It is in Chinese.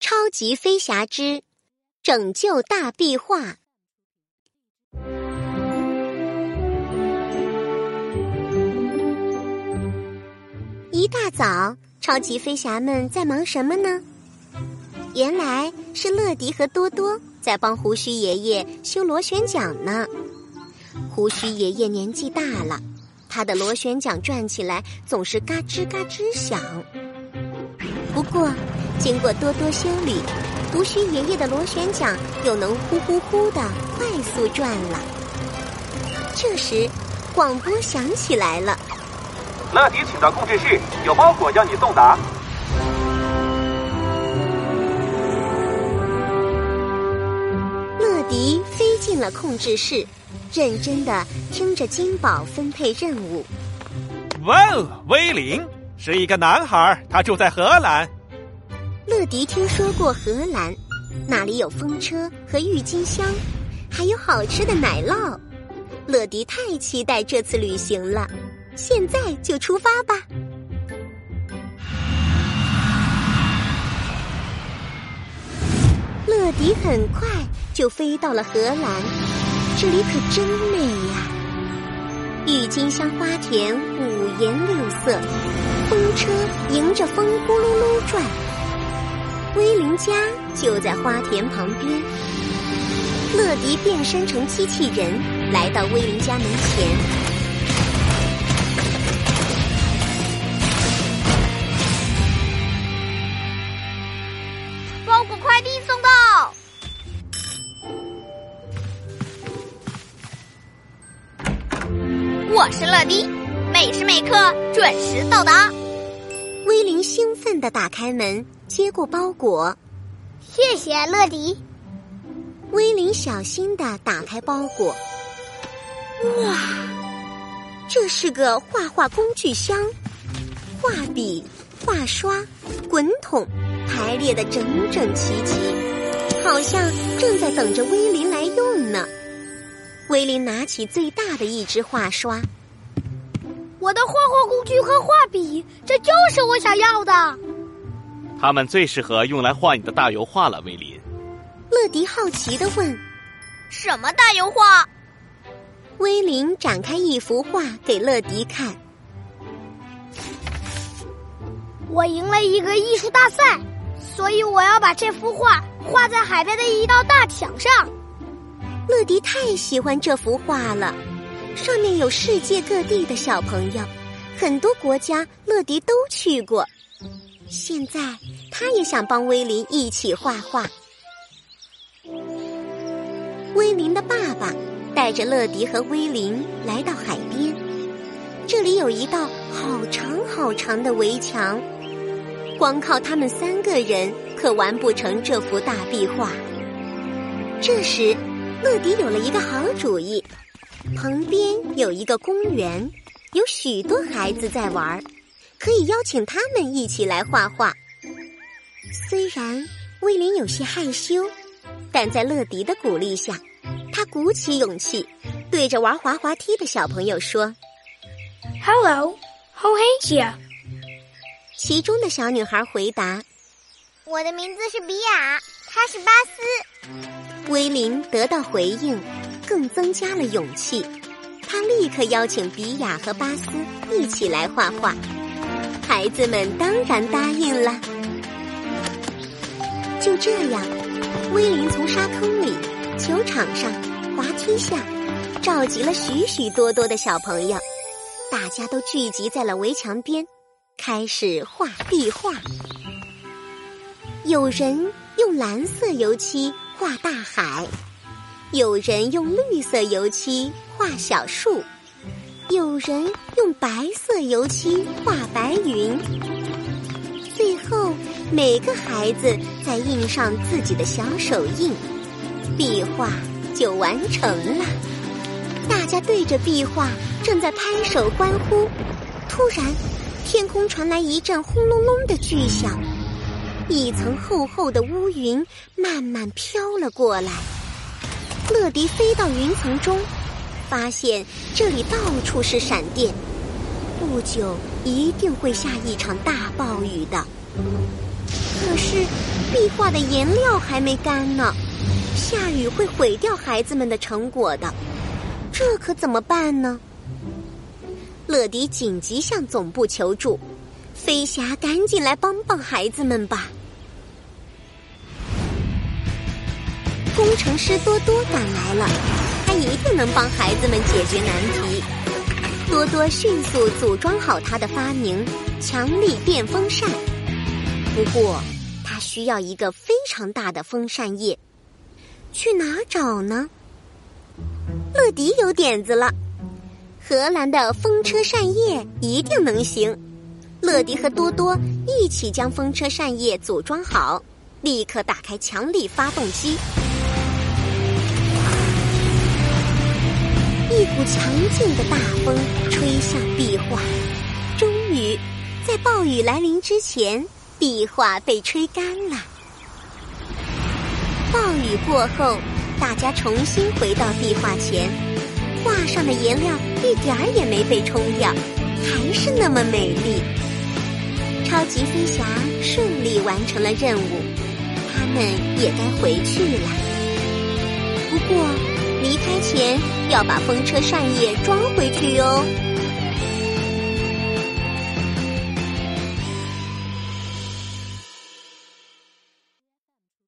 超级飞侠之拯救大壁画。一大早，超级飞侠们在忙什么呢？原来是乐迪和多多在帮胡须爷爷修螺旋桨呢。胡须爷爷年纪大了，他的螺旋桨转起来总是嘎吱嘎吱响。不过，经过多多修理，胡须爷爷的螺旋桨又能呼呼呼的快速转了。这时，广播响起来了：“乐迪，请到控制室，有包裹要你送达。”乐迪飞进了控制室，认真的听着金宝分配任务。哇哦，威灵是一个男孩，他住在荷兰。乐迪听说过荷兰，那里有风车和郁金香，还有好吃的奶酪。乐迪太期待这次旅行了，现在就出发吧！乐迪很快就飞到了荷兰，这里可真美呀！郁金香花田五颜六色，风车迎着风咕噜噜转。威灵家就在花田旁边。乐迪变身成机器人，来到威灵家门前。包裹快递送到。我是乐迪，每时每刻准时到达。威灵兴奋地打开门，接过包裹。谢谢乐迪。威林小心的打开包裹。哇，这是个画画工具箱，画笔、画刷、滚筒排列的整整齐齐，好像正在等着威灵来用呢。威灵拿起最大的一支画刷。我的画画工具和画笔，这就是我想要的。它们最适合用来画你的大油画了，威林。乐迪好奇的问：“什么大油画？”威林展开一幅画给乐迪看。我赢了一个艺术大赛，所以我要把这幅画画在海边的一道大墙上。乐迪太喜欢这幅画了。上面有世界各地的小朋友，很多国家乐迪都去过。现在他也想帮威林一起画画。威林的爸爸带着乐迪和威林来到海边，这里有一道好长好长的围墙，光靠他们三个人可完不成这幅大壁画。这时，乐迪有了一个好主意。旁边有一个公园，有许多孩子在玩，可以邀请他们一起来画画。虽然威廉有些害羞，但在乐迪的鼓励下，他鼓起勇气，对着玩滑滑梯的小朋友说：“Hello，How are you？” 其中的小女孩回答：“我的名字是比雅，他是巴斯。”威林得到回应。更增加了勇气，他立刻邀请比雅和巴斯一起来画画。孩子们当然答应了。就这样，威林从沙坑里、球场上、滑梯下，召集了许许多多的小朋友，大家都聚集在了围墙边，开始画壁画。有人用蓝色油漆画大海。有人用绿色油漆画小树，有人用白色油漆画白云。最后，每个孩子再印上自己的小手印，壁画就完成了。大家对着壁画正在拍手欢呼，突然，天空传来一阵轰隆隆的巨响，一层厚厚的乌云慢慢飘了过来。乐迪飞到云层中，发现这里到处是闪电，不久一定会下一场大暴雨的。可是壁画的颜料还没干呢，下雨会毁掉孩子们的成果的，这可怎么办呢？乐迪紧急向总部求助，飞侠赶紧来帮帮孩子们吧。工程师多多赶来了，他一定能帮孩子们解决难题。多多迅速组装好他的发明——强力电风扇。不过，他需要一个非常大的风扇叶，去哪找呢？乐迪有点子了，荷兰的风车扇叶一定能行。乐迪和多多一起将风车扇叶组装好，立刻打开强力发动机。一股强劲的大风吹向壁画，终于在暴雨来临之前，壁画被吹干了。暴雨过后，大家重新回到壁画前，画上的颜料一点儿也没被冲掉，还是那么美丽。超级飞侠顺利完成了任务，他们也该回去了。要把风车扇叶装回去哟。